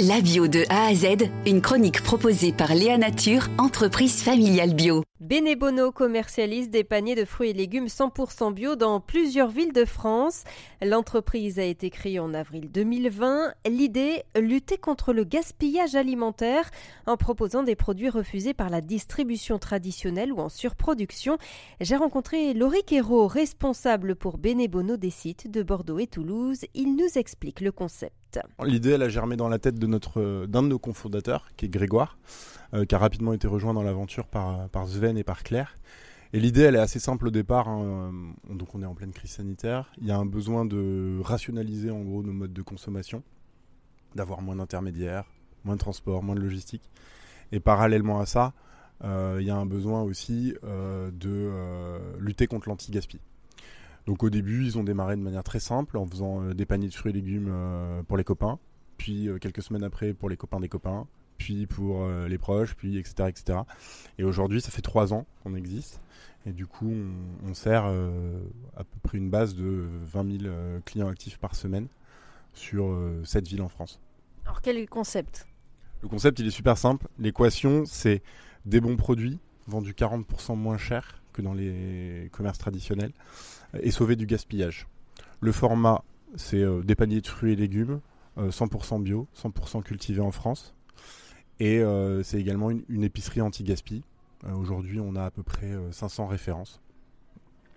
La bio de A à Z, une chronique proposée par Léa Nature, entreprise familiale bio. Benebono commercialise des paniers de fruits et légumes 100% bio dans plusieurs villes de France. L'entreprise a été créée en avril 2020. L'idée, lutter contre le gaspillage alimentaire en proposant des produits refusés par la distribution traditionnelle ou en surproduction. J'ai rencontré Laurie Quérault, responsable pour Benebono des sites de Bordeaux et Toulouse. Il nous explique le concept. L'idée, elle a germé dans la tête d'un de nos cofondateurs, qui est Grégoire, euh, qui a rapidement été rejoint dans l'aventure par, Sven et par Claire. Et l'idée, elle est assez simple au départ. Hein. Donc, on est en pleine crise sanitaire. Il y a un besoin de rationaliser en gros nos modes de consommation, d'avoir moins d'intermédiaires, moins de transport, moins de logistique. Et parallèlement à ça, euh, il y a un besoin aussi euh, de lutter contre l'anti-gaspi. Donc au début, ils ont démarré de manière très simple en faisant euh, des paniers de fruits et légumes euh, pour les copains, puis euh, quelques semaines après pour les copains des copains, puis pour les proches, puis etc. etc. Et aujourd'hui, ça fait trois ans qu'on existe. Et du coup, on, sert à peu près une base de 20 000 clients actifs par semaine sur cette villes en France. Alors quel est le concept? Le concept, il est super simple. L'équation, c'est des bons produits vendus 40% moins cher que dans les commerces traditionnels et sauver du gaspillage. Le format, c'est euh, des paniers de fruits et légumes, 100% euh, bio, 100% cultivés en France. Et euh, c'est également une, épicerie anti-gaspi. Aujourd'hui, on a à peu près 500 références.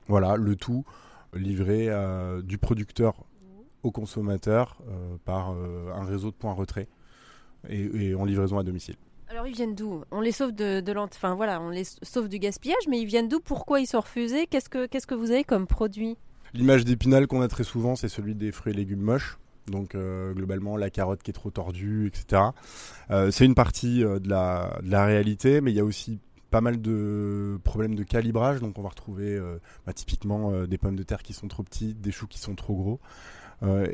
Voilà, le tout livré du producteur au consommateur par un réseau de points retrait et en livraison à domicile. Alors ils viennent d'où? On les sauve de, de voilà, on les sauve du gaspillage, mais ils viennent d'où? Pourquoi ils sont refusés? Qu'est-ce que que vous avez comme produit? L'image d'épinal qu'on a très souvent, c'est celui des fruits et légumes moches. Donc euh, globalement la carotte qui est trop tordue, etc. Euh, c'est une partie euh, de, la, de la réalité, mais il y a aussi pas mal de problèmes de calibrage. Donc on va retrouver bah, typiquement des pommes de terre qui sont trop petites, des choux qui sont trop gros.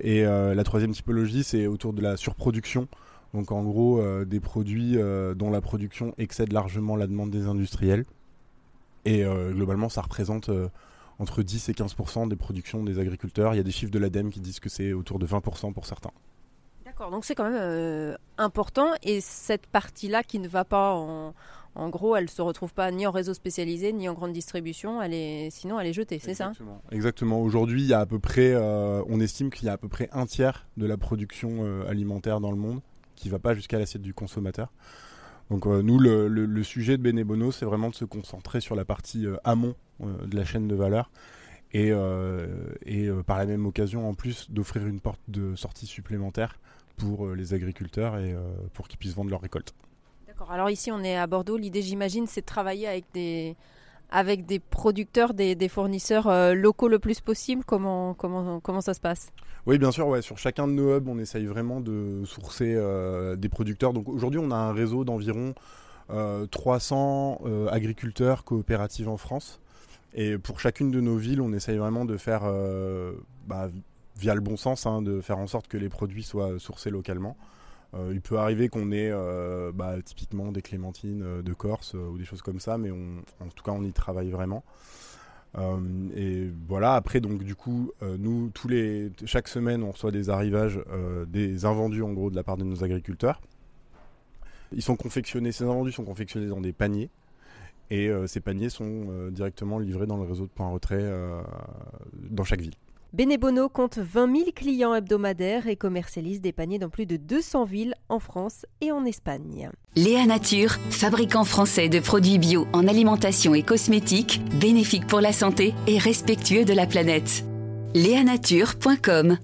et la troisième typologie, c'est autour de la surproduction. Donc en gros, euh, des produits euh, dont la production excède largement la demande des industriels. Et euh, globalement, ça représente entre 10 et 15% des productions des agriculteurs. Il y a des chiffres de l'ADEME qui disent que c'est autour de 20% pour certains. D'accord, donc c'est quand même important. Et cette partie-là qui ne va pas en, en gros, elle se retrouve pas ni en réseau spécialisé ni en grande distribution. Elle est, sinon, elle est jetée, c'est ça? Exactement. Aujourd'hui, il y a à peu près, on estime qu'il y a à peu près un tiers de la production alimentaire dans le monde qui va pas jusqu'à l'assiette du consommateur. Donc euh, nous, le, sujet de Benebono, c'est vraiment de se concentrer sur la partie euh, amont euh, de la chaîne de valeur et, et par la même occasion, en plus, d'offrir une porte de sortie supplémentaire pour les agriculteurs et pour qu'ils puissent vendre leurs récoltes. D'accord. Alors ici, on est à Bordeaux. L'idée, j'imagine, c'est de travailler avec des avec des producteurs, des, fournisseurs euh, locaux le plus possible comment, comment, comment ça se passe? Oui, bien sûr. Ouais. Sur chacun de nos hubs, on essaye vraiment de sourcer euh, des producteurs. Donc aujourd'hui, on a un réseau d'environ 300 euh, agriculteurs coopératifs en France. Et pour chacune de nos villes, on essaye vraiment de faire, bah, via le bon sens, hein, de faire en sorte que les produits soient sourcés localement. Euh, il peut arriver qu'on ait euh, bah, typiquement des clémentines euh, de Corse ou des choses comme ça, mais en tout cas on y travaille vraiment. et voilà, après, donc du coup, nous, tous les, chaque semaine, on reçoit des arrivages, des invendus en gros de la part de nos agriculteurs. Ils sont confectionnés, ces invendus sont confectionnés dans des paniers. Et ces paniers sont directement livrés dans le réseau de points retrait dans chaque ville. Benebono compte 20 000 clients hebdomadaires et commercialise des paniers dans plus de 200 villes en France et en Espagne. Léa Nature, fabricant français de produits bio en alimentation et cosmétiques, bénéfiques pour la santé et respectueux de la planète. Léanature.com